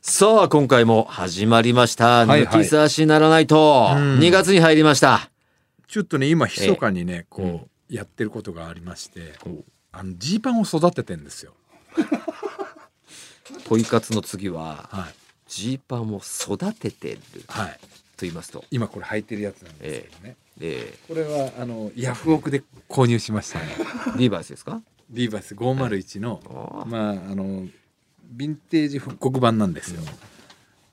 さあ、今回も始まりました。はいはい。抜き差しならないと。うん。2月に入りました。ちょっとね今密かにね、こうやってることがありましてあのジーパンを育ててんですよ。ポイ活の次は、はい。ジーパンを育ててる。とはい。言いますと。今これ履いてるやつなんですけどね、えこれはあのヤフオクで購入しましたね。ー、リーバイスですか？リーバイス501の、まああのヴィンテージ復刻版なんですよ、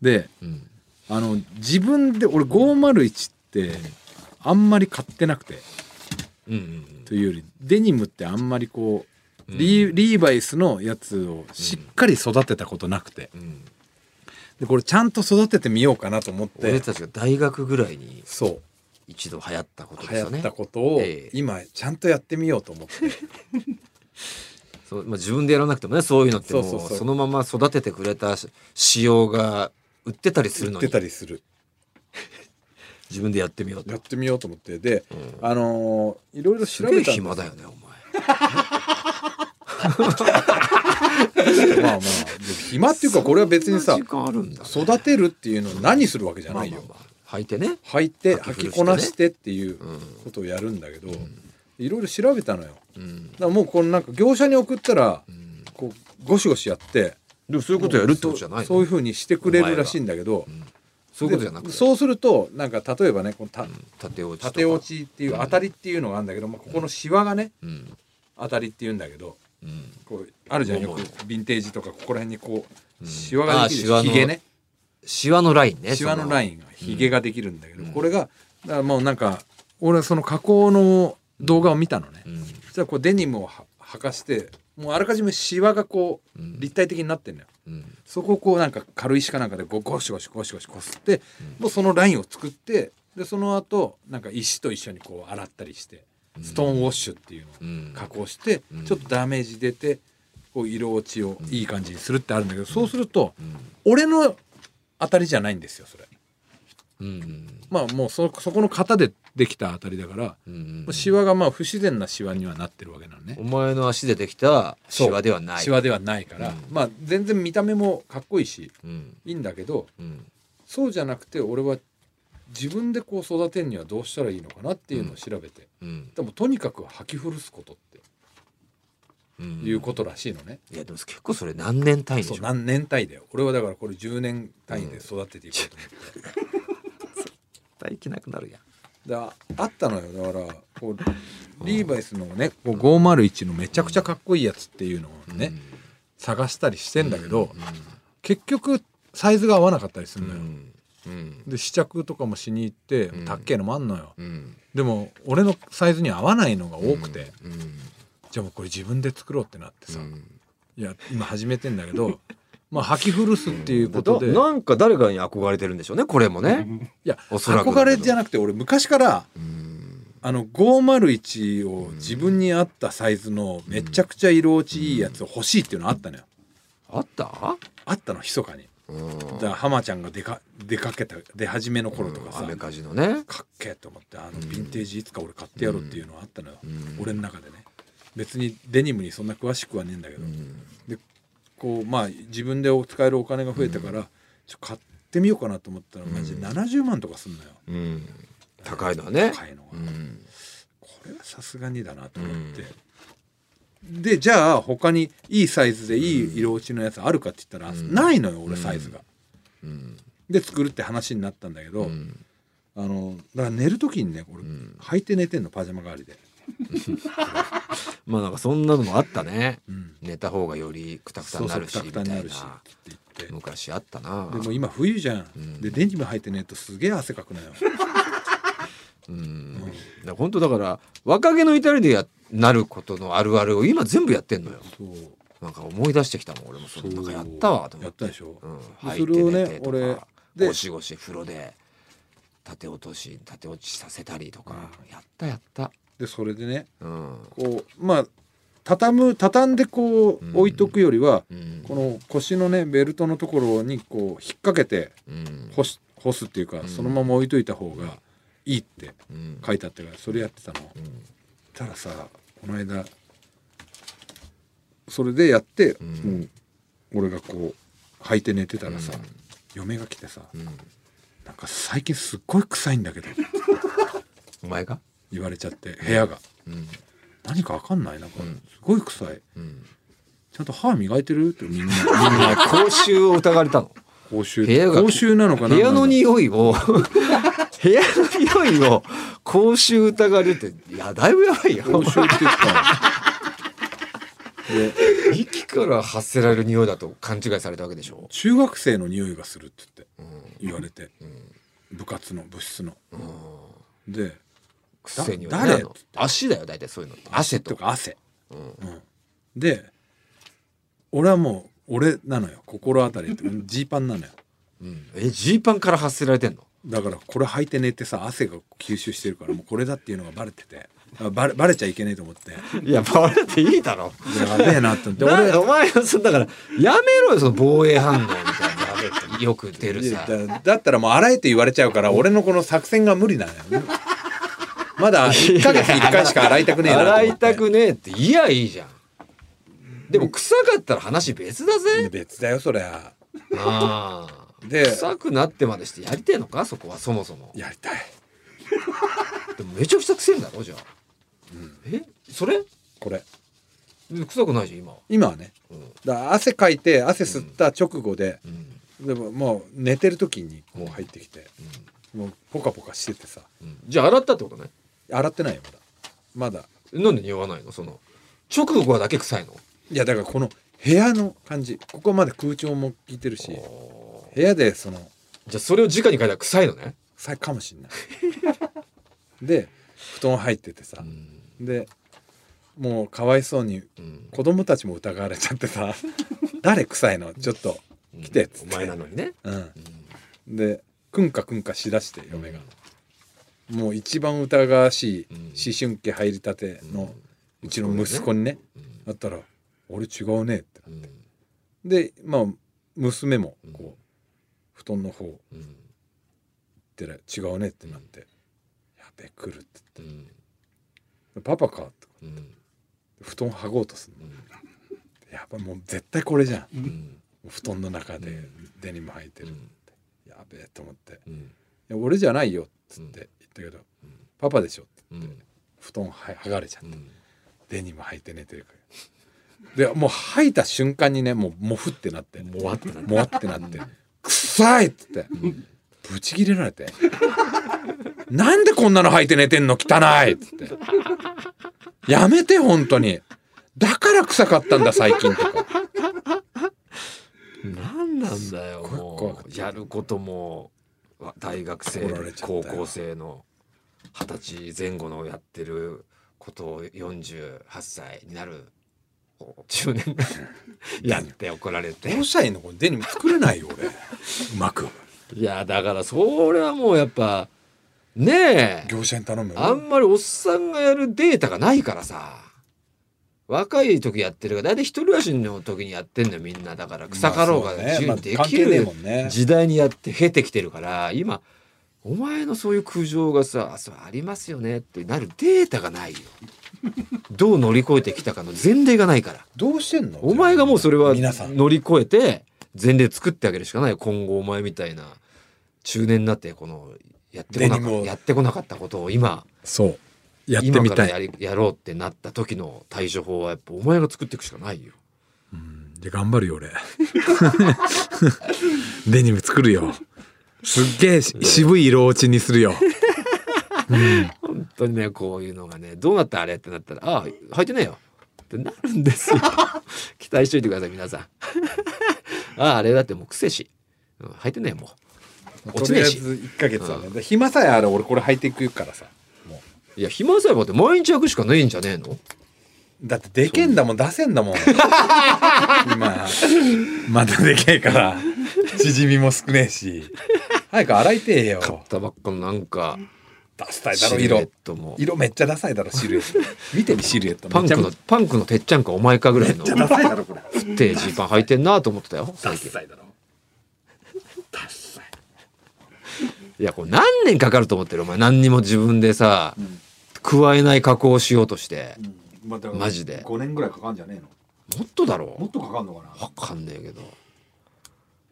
でうん。あの自分で俺501ってあんまり買ってなくて。というよりデニムってあんまりこううん。リーリーバイスのやつをしっかり育てたことなくて。でこれちゃんと育ててみようかなと思って。俺たちが大学ぐらいにそう。一度流行ったことです流行よね。ったことをええ。今ちゃんとやってみようと思って そうまあ、自分でやらなくてもねそういうのってもうそのまま育ててくれた仕様が売ってたりする売ってのにたりする。自分でやってみようと。やってみようと思って。でうん。あのーいろいろ調べたんです暇だよねお まあまあ暇っていうかこれは別にさね。育てるっていうのを何するわけじゃないよ。まあまあまあ。履いてね。履いて履きこなしてっていううん。ことをやるんだけどいろいろ調べたのよ。だかうんらもうこのなんか業者に送ったらうん。こうゴシゴシやってでもそういうことやるってことじゃないの？そうそういうふうにしてくれるらしいんだけどうん。そういうことじゃなくそうするとなんか例えばねこのたうん縦落ち縦落ちっていう当たりっていうのがあるんだけど、まあ、ここのシワがねうん。当たりっていうんだけどうん。こうあるじゃんよくヴィンテージとかここら辺にこううん。シワができるひげね。シワのラインねシワのラインンがひげができるんだけど、うん。これがだからもうなんか俺はその加工の動画を見たのね、うん。そしたらこうデニムをは履かしてもうあらかじめシワがこううん。立体的になってんのよ。うん。そこをこうなんか軽石かなんかでゴゴシゴシゴシゴシこすって、もうそのラインを作ってでその後なんか石と一緒にこう洗ったりしてストーンウォッシュっていうのをうん。加工して、うん。ちょっとダメージ出てこう色落ちをいい感じにするってあるんだけど、そうするとうん。俺の当たりじゃないんですよそれ。うん。まあもうそそこの型でできた当たりだから、うんシワがまあ不自然なシワにはなってるわけなのね。お。前の足でできたシワではない。シワではないから、うん。まあ全然見た目もかっこいいしうん。いいんだけどうん。そうじゃなくて俺は自分でこう育てるにはどうしたらいいのかなっていうのを調べて、うん。でもとにかく履き古すことってうん。いうことらしいのね、いやでも結構それ何年単位でしょ？そう何年単位だよ。俺はだからこれ10年単位で育てていこうと思って、絶対着なくなるやんだあったのよ。だからこうリーバイスのねこう501のめちゃくちゃかっこいいやつっていうのをね、探したりしてんだけど、結局サイズが合わなかったりすうんるのよ、うん。で試着とかもしに行って、うん。たっけえのもあんのよ。うん。でも俺のサイズに合わないのが多くて、うん。じゃあもうこれ自分で作ろうってなってさ、うん。いや今始めてんだけど まあ履き古すっていうことで、いだなんか誰かに憧れてるんでしょうねこれもね。やおそらく。憧れじゃなくて俺昔からうんあの501を自分に合ったサイズのめちゃくちゃ色落ちいいやつを欲しいっていうのあったのよ。あった？あったの密かに。うん。だから浜ちゃんが出か出かけた出始めの頃とかさ、アメカジのね。かっけえと思ってあのヴィンテージいつか俺買ってやろうっていうのはあったのよ、うん。俺の中でね。別にデニムにそんな詳しくはねえんだけど、うん。でこうまあ自分で使えるお金が増えたから、ちょ買ってみようかなと思ったらマジで70万とかすんのよ、うん。高いのはね。高いのが、うん。これはさすがにだなと思って、でじゃあ他にいいサイズでいい色落ちのやつあるかって言ったら、うん。ないのよ俺サイズが、うん。で作るって話になったんだけど、うん。あのだから寝る時にね俺、ん。履いて寝てんのパジャマ代わりで、まあなんかそんなのもあったね。うん、寝た方がよりクタクタそうそうくたになるしみたいな。昔あったな。でも今冬じゃん、ん。でデニム履いてねえとすげえ汗かくのよ。うん。だから本当だから若気の至りでやなることのあるあるを今全部やってんのよ。そう。なんか思い出してきたもん俺も。そなんかやったわと思って。やったでしょ、うん、で履いて寝てとか俺でゴシゴシ風呂で縦落とし縦落ちさせたりとか、やったやった、でそれでねうん。こうまあ畳む畳んでこううん。置いとくよりは、うん。この腰のねベルトのところにこう引っ掛けてうん。干し干すっていうか、ん。そのまま置いといた方がいいってうん。書いてあったからそれやってたの。うん。たらさこの間それでやって、ん。もう俺がこう履いて寝てたらさ、嫁が来てさ、なんか最近すっごい臭いんだけど。お前が？言われちゃって部屋が、うん何かわかんないなんかん。すごい臭い。うん。ちゃんと歯磨いてる？ってみんな。みんな口臭を疑われたの。口臭。部屋が。口臭なのかな？部屋の匂いを部屋の匂いを口臭疑われるって。いやだいぶやばいよ。口臭って言った。で息から発せられる匂いだと勘違いされたわけでしょ、中学生の匂いがするって言ってうん。言われて。部活の部室の。うん、でくせに誰足だよ大体そういうのって。汗ととか。汗、うん。うん、で俺はもう俺なのよ。心当たりって。ジーパンなのよ。うん。えジーパンから発せられてんの？だからこれ履いて寝てさ汗が吸収してるからもうこれだっていうのがバレてて。あバレバレちゃいけないと思って。いやバレていいだろ。やべえなって思って。で俺俺お前はそだからやめろよその防衛反応みたいなやめて。よく出るさ。だだったらもう洗えって言われちゃうから俺のこの作戦が無理なのよ。ねまだ1ヶ月に1回しか洗いたくねえな洗いたくねえっていやいいじゃん。でも臭かったら話別だぜ。別だよそりゃ。ああ。で臭くなってまでしてやりてえのか？そこはそもそも。やりたい。でもめちゃくちゃ臭いんだろじゃあ、え？それ？これ。臭くないじゃん今は。今はね。うん。だ汗かいて汗吸った直後で、うん。でももう寝てる時にこう入ってきて、もうポカポカしててさ。うん。じゃあ洗ったってことね洗ってないよまだ。まだ。なんで匂わないの？その直後はだけ臭いの？いやだからこの部屋の感じ。ここまで空調も効いてるし部屋でそのじゃあそれを直に書いたら臭いのね？さいかもしんない。で布団入っててさ。う、ん。でもうかわいそうにうん。子供たちも疑われちゃってさ「誰臭いの？ちょっと来て」っつって、お前なのにね。うん、でくんかくんかしだして嫁が、もう一番疑わしいうん。思春期入りたてのうちの息子にね、だったら「俺違うね」って。うん。でまあ娘もこう布団の方行うん。ってら違うねってなって「やべ来る」ってうん言って「パパか」ってうん。布団剥ごうとするの。やっぱもう絶対これじゃん。うん。布団の中でデニム履いてる、うん。やべえと思って「うん。いや俺じゃないよ」っつって。言ったけど「パパでしょ」ってうん。布団は剥がれちゃって、うん。デニム履いて寝てるか。らでもう履いた瞬間にねもうモフってなってもわってなって。なって「臭い!」っつってブチ切れられて「なんでこんなの履いて寝てんの汚い!」っつって「やめて本当に。だから臭かったんだ最近」とか。何なんだよもう。やることもわ大学生高校生の二十歳前後のやってることを48歳になる中年がやって怒られて。のこれデニム作れないよ俺。うまく。いやだからそれはもうやっぱねえ。業者に頼むあんまりおっさんがやるデータがないからさ若い時やってるから大体一人暮らしの時にやってんのよみんな。だから草かろうが自由にできる時代にやって経てきてるから今お前のそういう苦情がさあそうありますよねってなるデータがないよ。どう乗り越えてきたかの前例がないから。どうしてんの？お前がもうそれは皆さん。乗り越えて前例作ってあげるしかないよ。今後お前みたいな中年になってこのやってこなかったことを今。そうやってみたい。今からやりやろうってなった時の対処法はやっぱお前が作っていくしかないよ。うん。じゃあ頑張るよ俺。デニム作るよ。すっげえし渋い色落ちにするよ。本当にねこういうのがねどうなったあれってなったら「ああ履いてねえよ」ってなるんですよ。期待しといてください皆さん。あああれだってもう癖し、うん、履いてねえよもう。落とちねえし。りあえず1ヶ月はね、で暇さえあれ俺これ履いていくからさ。もいや暇さえばって毎日履くしかねえんじゃねえの？うだってでけんだもん出せんだもん。今まだでけえから。縮みも少ねえし。早く洗いてえよ。買ったばっかのなんかダサいだろシルエッ色トも。色めっちゃダサいだろシルエット。見てみシルエット。パンクのめっちパンクのてっちゃんかお前かぐらいのゃダサいだろこれ。太いジーパン履いてんなと思ってたよダ最近。サい。だろダサい。いやこれ何年かかると思ってるお前。何にも自分でさ、加えない加工をしようとして、まあだからマジで。5年ぐらいかかんじゃねえの？もっとだろもっとかかんのかな？わかんねえけど。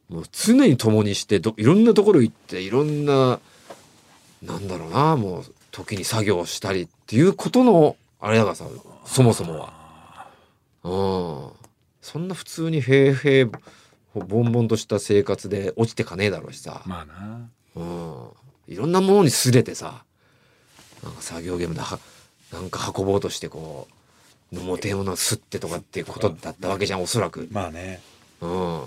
もう常に共にしてどいろんなところ行っていろんななんだろうなもう時に作業をしたりっていうことのあれだからさそもそもは。うん、そんな普通に平々ボンボンとした生活で落ちてかねえだろうしさ、まあな。うん、いろんなものにすれてさなんか作業ゲームではなんか運ぼうとしてこう飲もうてえものを吸ってとかっていうことだったわけじゃんおそらく。まあね。うん、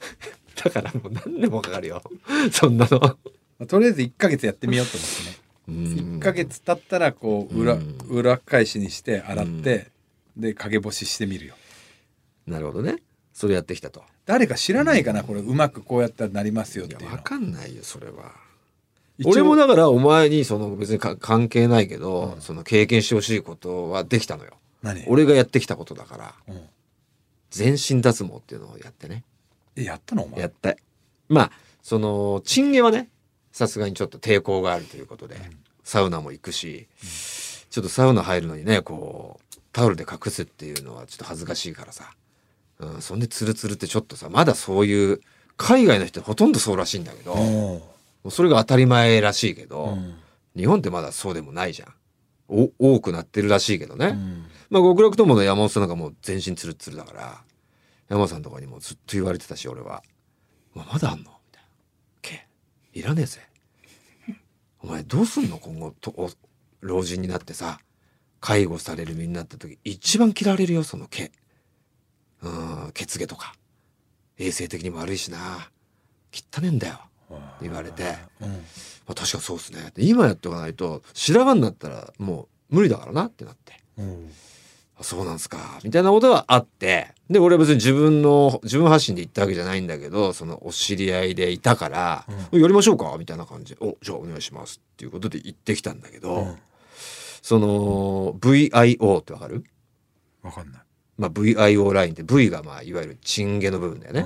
だからもう何年もかかるよ。そんなの。まあとりあえず1ヶ月やってみようと思ってね。うん。1ヶ月経ったらこう裏,、うん。裏返しにして洗って、で陰干ししてみるよ。なるほどね。それやってきたと。誰か知らないかなこれ。うまくこうやったらなりますよっていうの。わかんないよそれは。俺もだからお前にその別にか関係ないけど、うん。その経験してほしいことはできたのよ。何？俺がやってきたことだからうん。全身脱毛っていうのをやってね。えやったの？お前。やってまあそのチンゲはねさすがにちょっと抵抗があるということで、サウナも行くし、ちょっとサウナ入るのにねこうタオルで隠すっていうのはちょっと恥ずかしいからさ、うん、そんでツルツルってちょっとさまだそういう海外の人ほとんどそうらしいんだけど、それが当たり前らしいけど、うん。日本ってまだそうでもないじゃん。お多くなってるらしいけどね、うん。まあ極楽友の山本さんなんかもう全身ツルツルだから山本さんとかにもずっと言われてたし俺は「ままだあんの?」みたいな「毛いらねえぜお前どうすんの？今後とお老人になってさ介護される身になった時一番嫌われるよその毛。うん血毛とか。衛生的にも悪いしな。汚ねえんだよ」言われてうん。まあ、確かそうっすね。今やっておかないと白髪になったらもう無理だからなってなって。うん。あそうなんすか。みたいなことはあってで俺は別に自分の自分発信で言ったわけじゃないんだけどそのお知り合いでいたから「やりましょうか」みたいな感じ。で「おじゃあお願いします」っていうことで行ってきたんだけど、うん。その VIO ってわかる、わかんない。まあ、VIO ラインって V がまあいわゆるチンゲの部分だよね。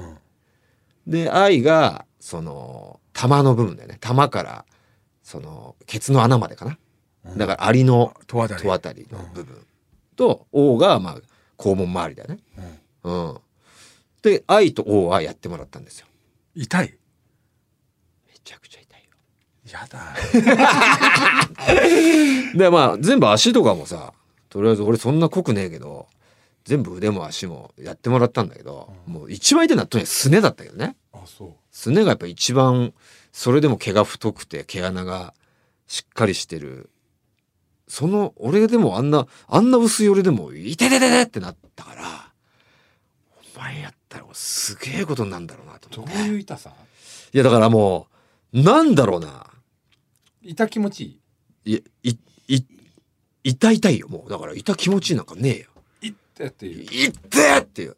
うん。で I がその玉の部分だよね玉からそのケツの穴までかな。うんだからアリの戸渡り戸渡りの部分と O がまあ肛門周りだよね。うんうん。で I と O はやってもらったんですよ。痛い？めちゃくちゃ痛いよ。やだ でまあ全部足とかもさとりあえず俺そんな濃くねえけど全部腕も足もやってもらったんだけど、うんもう一番痛いのはとにかくすねだったけどね。すねがやっぱ一番それでも毛が太くて毛穴がしっかりしてる。その俺でもあんなあんな薄い俺でも「いてててて!」ってなったからお前やったらすげえことになるんだろうなとどう思って。いう痛さ？いやだからもうなんだろうな。痛気持ちいい？いいい痛い痛いよもう。だから痛気持ちいいなんかねえよ。いってっていう。いってえっていう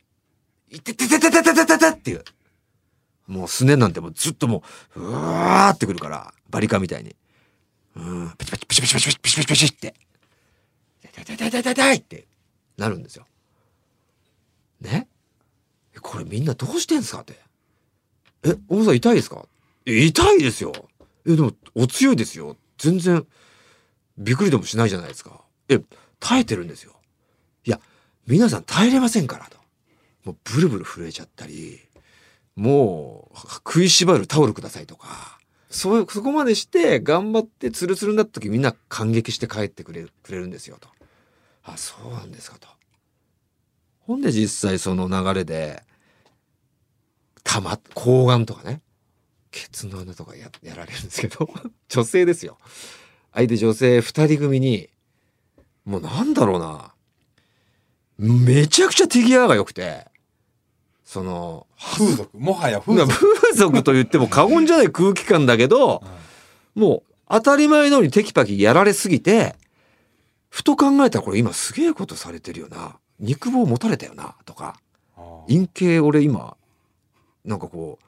いてててててててててっていうもうすねなんてもうずっともううわーってくるからバリカみたいに。うん。パチパチパチパチパチパチパチパチって。痛い痛い痛い痛い痛いってなるんですよねこれみんなどうしてんすかってえ小野さん痛いですか痛いですよえでもお強いですよ全然びっくりでもしないじゃないですかえ耐えてるんですよいや皆さん耐えれませんからともうブルブル震えちゃったりもう食いしばるタオルくださいとか。そうそこまでして頑張ってツルツルになった時みんな感激して帰ってくれるくれるんですよと。あそうなんですかと。ほんで実際その流れでたま睾丸とかねケツの穴とかややられるんですけど 女性ですよ。相手女性2人組にもうなんだろうな。めちゃくちゃ手際が良くて。その風俗もはや風風俗俗と言っても過言じゃない空気感だけどもう当たり前のようにテキパキやられすぎてふと考えたらこれ今すげえことされてるよな。肉棒持たれたよなとか。陰茎俺今なんかこ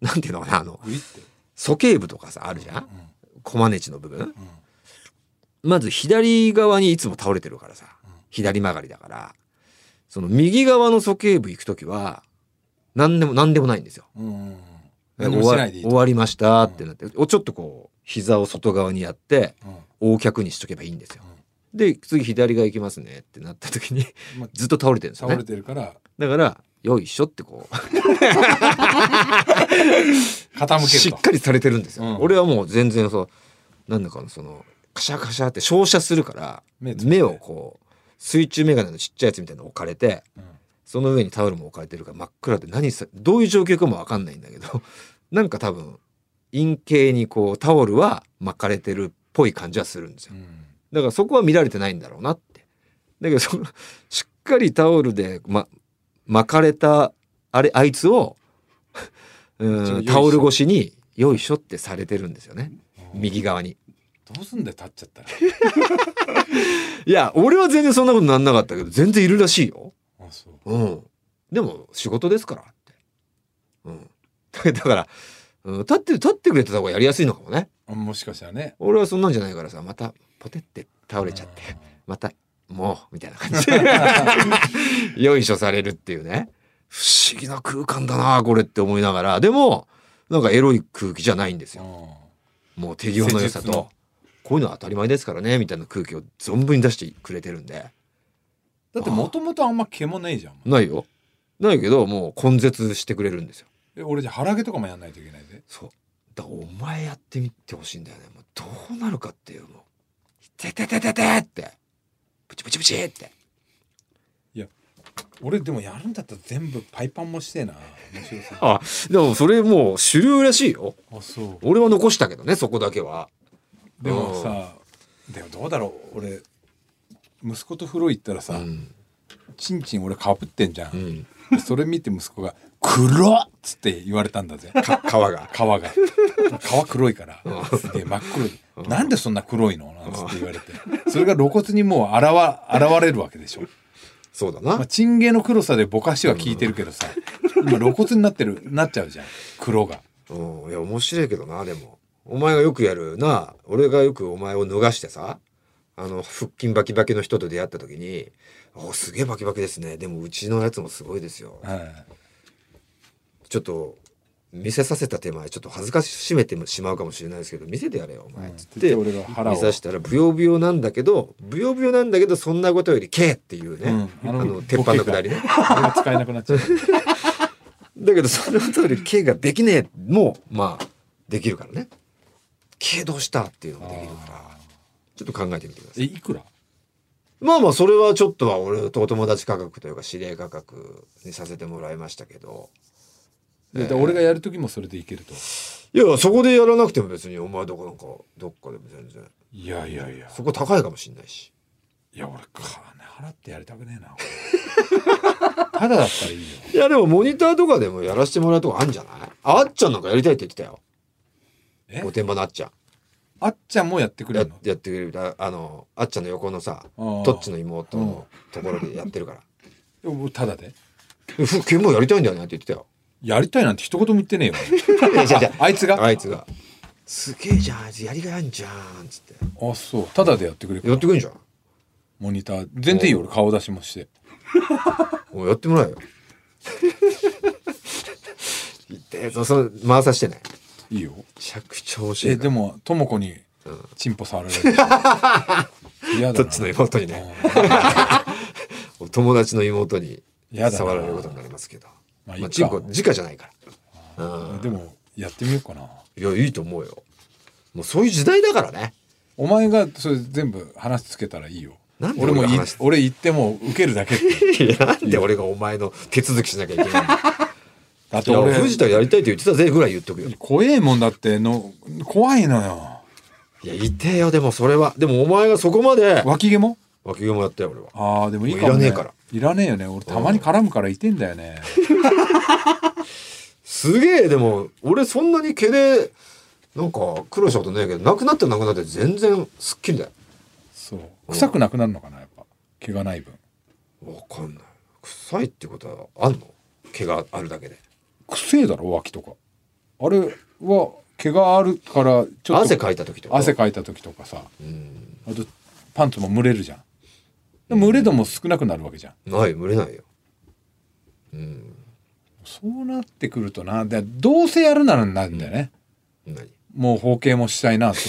うなんていうのかなあのグイって。鼠径部とかさあるじゃん？うコマネチの部分？まず左側にいつも倒れてるからさ。うん。左曲がりだから。その右側の鼠径部行く時は何でも何でもないんですよ。終わりましたってなって、おちょっとこう膝を外側にやってうん。横脚にしとけばいいんですよ。で次左側行きますねってなった時にまあずっと倒れてるんですよね。倒れ。てるから。だからよいしょってこう。傾けると。しっかりされてるんですよ、うん。俺はもう全然そうなんだかなそのカシャカシャって照射するから目をこう水中眼鏡のちっちゃいやつみたいなの置かれてうんその上にタオルも置かれてるから真っ暗で何さどういう状況かも分かんないんだけど なんか多分陰茎にこうタオルは巻かれてるっぽい感じはするんですよ。うん。だからそこは見られてないんだろうなって。だけどそのしっかりタオルで、ま、巻かれたあれあいつを うんタオル越しによいしょってされてるんですよね。右側に。どうすんだよ立っちゃったら。いや俺は全然そんなことなんなかったけど全然いるらしいよう。うん。でも仕事ですからって。うん。だから、うん、立って立ってくれてた方がやりやすいのかもね。あもしかしたらね。俺はそんなんじゃないからさまたポテって倒れちゃってまたもうみたいな感じ。で よいしょされるっていうね。不思議な空間だなこれって思いながら。でもなんかエロい空気じゃないんですよ。うんもう手際の良さと。こういうのは当たり前ですからねみたいな空気を存分に出してくれてるんでだってもともとあんま毛もねえじゃん。ないよ。ないけどもう根絶してくれるんですよ。え俺じゃ腹毛とかもやんないといけないでそう。だお前やってみてほしいんだよね。もうどうなるかっていうの「ててててて」って。プチプチプチって。俺でもやるんだったら全部パイパンもしてえな面白さあでもそれもう主流らしいよ。あそう。俺は残したけどねそこだけは。でもさでもどうだろう。俺息子と風呂行ったらさ、うん。チンチン俺かぶってんじゃん、うん。でそれ見て息子が「黒っ!」つって言われたんだぜ。か皮が。皮が。皮黒いから。すげえ真っ黒い。なんでそんな黒いの？なんつって言われて。それが露骨にもう現現れるわけでしょ、そうだな、まあ、チンゲの黒さでぼかしは効いてるけどさ今露骨になってるなっちゃうじゃん。黒が。うん、いや面白いけどなでも。お前がよくやるな。俺がよくお前を脱がしてさあの腹筋バキバキの人と出会った時に「おすげえバキバキですね。でもうちのやつもすごいですよ」はい。ちょっと見せさせた手前ちょっと恥ずかしめてしまうかもしれないですけど見せてやれよお前。っつって、うん俺が腹を。見さしたらブヨブヨなんだけどブヨブヨなんだけどそんなことより「け」っていうね、うん。あの鉄板のくだりね。使えなくなっちゃう。だけどその通り「け」ができねえもまあできるからね「け」どうしたっていうのができるからちょっと考えてみてください。えいくら？まあまあそれはちょっとは俺とお友達価格というか指令価格にさせてもらいましたけど。でで俺がやる時もそれでいけると？いやそこでやらなくても別にお前どこなんかどっかでも全然。いやいやいや。そこ高いかもしんないし。いや俺金払ってやりたくねえな。ただだったらいいよ。いやでもモニターとかでもやらせてもらうとこあるんじゃない？あっちゃんなんかやりたいって言ってたよ。え？御殿場のあっちゃんあっちゃんもやってくれやるの？やってくれる。ああのあっちゃんの横のさトッチの妹のところでやってるから。ただで「ふ剣もやりたいんだよね」って言ってたよ。やりたいなんて一言も言ってねえよ。あいつが？あいつが「すげえじゃんあいつやりがいあんじゃん」っつって。あそう。ただでやってくれるやってくれんじゃん。モニター。全然いいよ俺顔出しもして。もうやってもらえよ。痛えぞ。その回さしてね。いいよ。めちゃくちゃ面白いえでもとも子にうん。チンポ触られる。嫌だな。どっちの妹にね。友達の妹に触られることになりますけど。まあチンコ直じゃないから。うん。でもやってみようかな。いやいいと思うよ。もうそういう時代だからね。お前がそれ全部話つけたらいいよ。俺もい俺言っても受けるだけ なんで俺がお前の手続きしなきゃいけないだって俺藤田やりたいって言ってたぜぐらい言っとくよ。怖えもんだっての怖いのよ。いやいてよでもそれは。でもお前がそこまで。脇毛も？脇毛もやったよ俺は。ああでもいいかも、ね、いらねえから。いらねえよね。俺たまに絡むからいてんだよね。すげえでも俺そんなに毛でなんか苦労したことねえけどなくなってなくなって全然すっきりだよ。そう。臭くなくなるのかなやっぱ。毛がない分。わかんない。臭いってことはあんの？毛があるだけでくせえだろ脇とか。あれは毛があるからちょっと汗かいた時とか。汗かいた時とかさ。うんあとパンツも蒸れるじゃん。でも蒸れ度も少なくなるわけじゃん。ない蒸れないよ。うん。そうなってくるとなでどうせやるならなんだよね、何？もう包茎もしたいな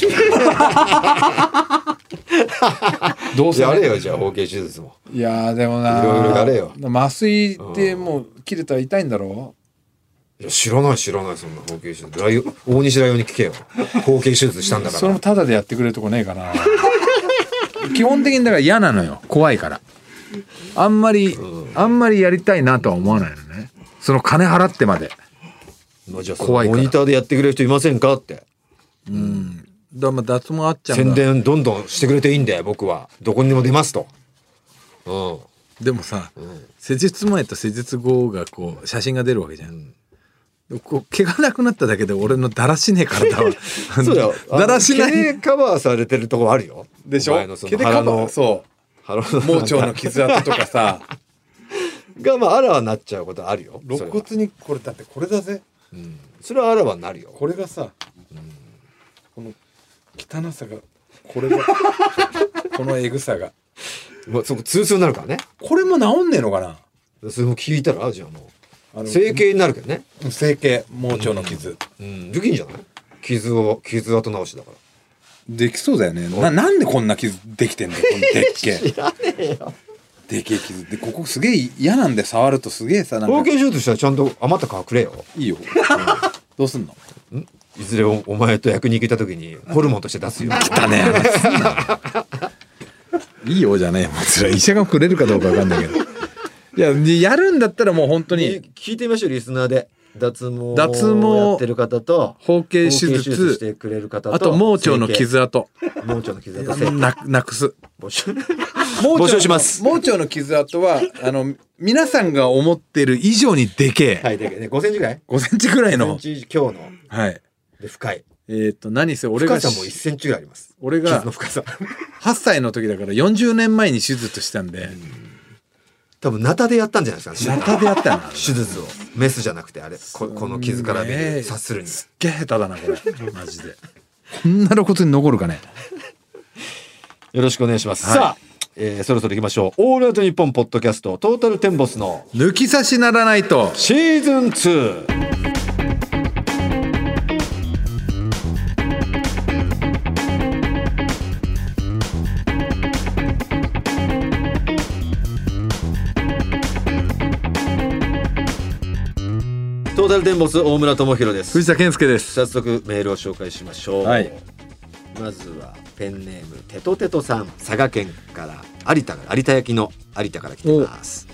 どうせね。やれよじゃあ包茎手術も。いやーでもないろいろやれよ。麻酔ってもう切れたら痛いんだろいや知らない知らないそんな包茎手術ライオン大西ライオンに聞けよ。包茎手術したんだから。それもタダでやってくれるとこねえかな。基本的にだから嫌なのよ。怖いから。あんまり、あんまりやりたいなとは思わないのね。その金払ってまで。まあじゃあ怖いから。モニターでやってくれる人いませんかって。だから脱毛あっちゃう宣伝どんどんしてくれていいんだよ僕は。どこにでも出ますと。うん。でもさ、施術前と施術後がこう写真が出るわけじゃん、こう毛がなくなっただけで俺のだらしねえ体は そうだよ。だらしない。毛でカバーされてるとこあるよ。でしょ？毛でカバー。そ腹う盲腸の傷跡とかさ。がまああらわになっちゃうことあるよ。肋骨にこれだってこれだぜそれは,、うん、それはあらわになるよ。これがさ、この汚さがこれがこのエグさが。まあ、そこ通通になるからね。これも治んねえのかな？それも聞いたらじゃあもう整形になるけどね。整形盲腸の傷、うん。できんじゃない？傷を傷跡直しだから。できそうだよね。ななんでこんな傷できてんだよこのでっけ。えでけえ傷。でここすげえ嫌なんで触ると。すげえさなんか。包茎手術したらちゃんと余った皮くれよ。いいよ、どうすんの？いずれおお前と役に行けた時にホルモンとして出すよ。だね いいよじゃねえもうそれは医者がくれるかどうかわかんないけどいやでやるんだったらもう本当に。聞いてみましょうリスナーで。脱毛脱毛をやってる方と包茎手術してくれる方とあと盲腸の傷跡。盲腸の傷跡。ななくす。募集。盲腸募集します。盲腸の傷跡はあの皆さんが思ってる以上にでけえ、はいでね5センチぐらい？5センチぐらい5センのチ強の。はい。で深い。えっ、と何せ俺が深さも1センチぐらいあります。俺が傷の深さ。8歳の時だから40年前に手術したんで多分ナタでやったんじゃないですかナタでやったよな。手術を。メスじゃなくてあれ。ここの傷から見る察するに。すっげえ下手だなこれ。マジで。こんな露骨に残るかね。よろしくお願いします、はい。さあ、えーそろそろ行きましょう「オールナイトニッポン」ポッドキャストトータルテンボスの抜き差しならないと。シーズン2ルテンボス大村智弘です。藤田健介です。早速メールを紹介しましょう、はい。まずはペンネームテトテトさん。佐賀県から有田から有田焼の有田から来てます。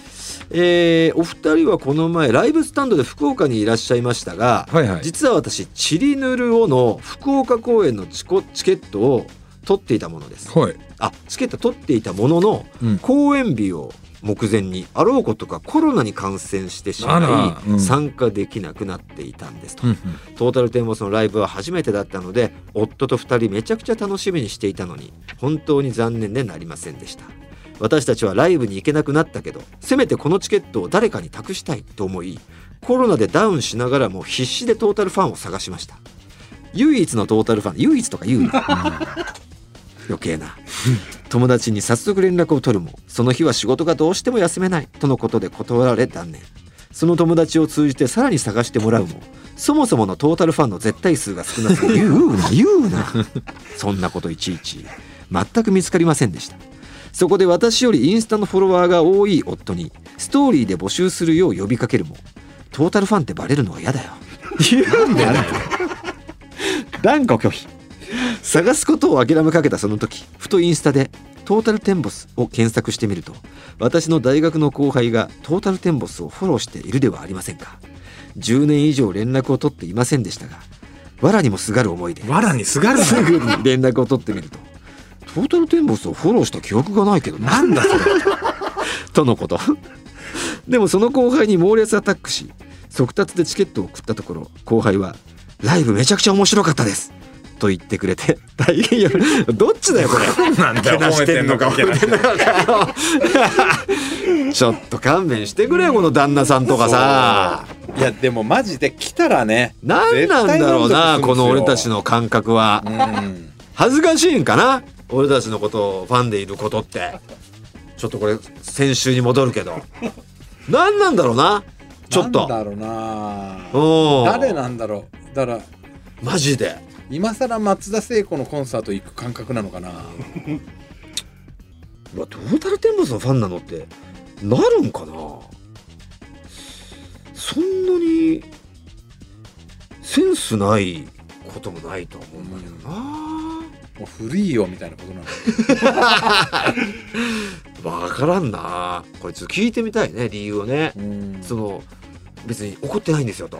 えーお二人はこの前ライブスタンドで福岡にいらっしゃいましたが、はいはい。実は私チリヌルオの福岡公演のチコチケットを取っていたものです。はい、あチケット取っていたもののうん、公演日を目前にあろうことかコロナに感染してしまあい、参加できなくなっていたんですと、うんトータルテンボスのライブは初めてだったので夫と2人めちゃくちゃ楽しみにしていたのに本当に残念でなりませんでした。私たちはライブに行けなくなったけどせめてこのチケットを誰かに託したいと思いコロナでダウンしながらも必死でトータルファンを探しました。唯一のトータルファン唯一とか言うな 余計な。友達に早速連絡を取るもその日は仕事がどうしても休めないとのことで断られ断念。その友達を通じてさらに探してもらうもそもそものトータルファンの絶対数が少なすぎ言うな言うな。そんなこといちいち全く見つかりませんでした。そこで私よりインスタのフォロワーが多い夫にストーリーで募集するよう呼びかけるもトータルファンってバレるのは嫌だよ。言うんだよ 断固拒否探すことを諦めかけたその時ふとインスタで「トータルテンボス」を検索してみると私の大学の後輩がトータルテンボスをフォローしているではありませんか。10年以上連絡を取っていませんでしたが藁にもすがる思いでわらにすがるすぐに連絡を取ってみるとトータルテンボスをフォローした記憶がないけどな。なんだそれ。とのこと。でもその後輩に猛烈アタックし速達でチケットを送ったところ後輩は「ライブめちゃくちゃ面白かったです」と言ってくれて 大変よ。どっちだよこれ。なんだよしてんのか ちょっと勘弁してくれよこの旦那さんとかさ。いやでもマジで来たらね何なんだろうなこの俺たちの感覚は。うん。恥ずかしいんかな？俺たちのことをファンでいることって。ちょっとこれ先週に戻るけど。何なんだろうな？ちょっと。誰なんだろう。だからマジで今更松田聖子のコンサート行く感覚なのかな？うわトータルテンボスのファンなのってなるんかな？そんなにセンスないこともないとは思うんだけどな、もう古いよみたいなことなの？わからんな。これちょっと聞いてみたいね理由をね。うん。その別に怒ってないんですよと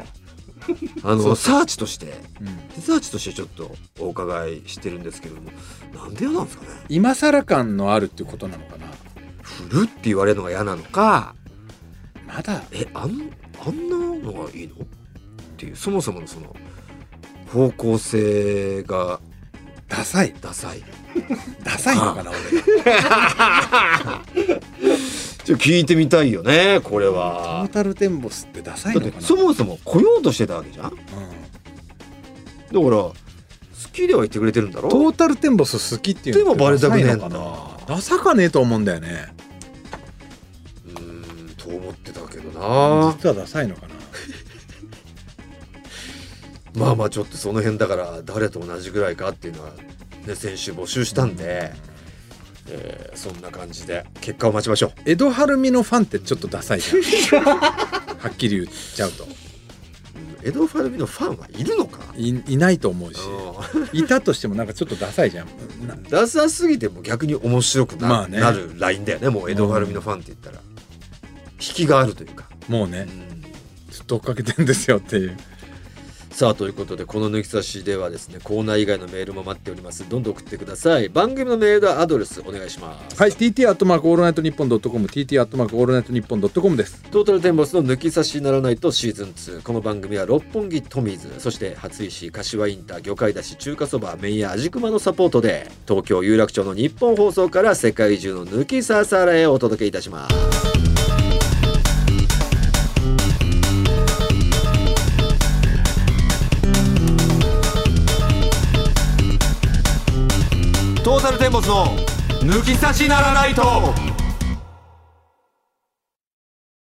あのサーチとして。うん。リサーチとしてちょっとお伺いしてるんですけれどもなんで嫌なんですかね？今更感のあるっていうことなのかな？振るって言われるのが嫌なのかまだ。えあんあんなのがいいの？っていうそもそものその方向性がダサい。ダサい。ダサいのかな俺 ちょっと聞いてみたいよねこれトはータルテンボスってダサいのかな？てそもそも来ようとしてたわけじゃん。だから好きでは言ってくれてるんだろ？うんトータルテンボス好きっていうでもバレたくねえんだダサいのかな。ダサかねえと思うんだよね。うーんと思ってたけどな。実はダサいのかな？まあまあちょっとその辺だから誰と同じぐらいかっていうのはね先週募集したんで、えーそんな感じで結果を待ちましょう。江戸晴美のファンってちょっとダサいじゃん。はっきり言っちゃうと。エド・ファルビのファンはいるのか？いいないと思うし。いたとしてもなんかちょっとダサいじゃん。な ダサすぎても逆に面白くな,、まあね。なるラインだよね。もうエド・はるみのファンって言ったら、引きがあるというか、もうね。ずっと追っかけてんですよっていうさあということでこの抜き差しではですねコーナー以外のメールも待っております。どんどん送ってください。番組のメールアドレスお願いします。はい TT アットマークオールナイトニッポンドットコム TT アットマークオールナイトニッポンドットコムです。トータルテンボスの抜き差しならないとシーズン2この番組は六本木トミーズそして初石柏インター魚介だし中華そば麺屋味熊のサポートで東京有楽町のニッポン放送から世界中の抜き差されをお届けいたしますトータルテンボスの抜き差しならないと。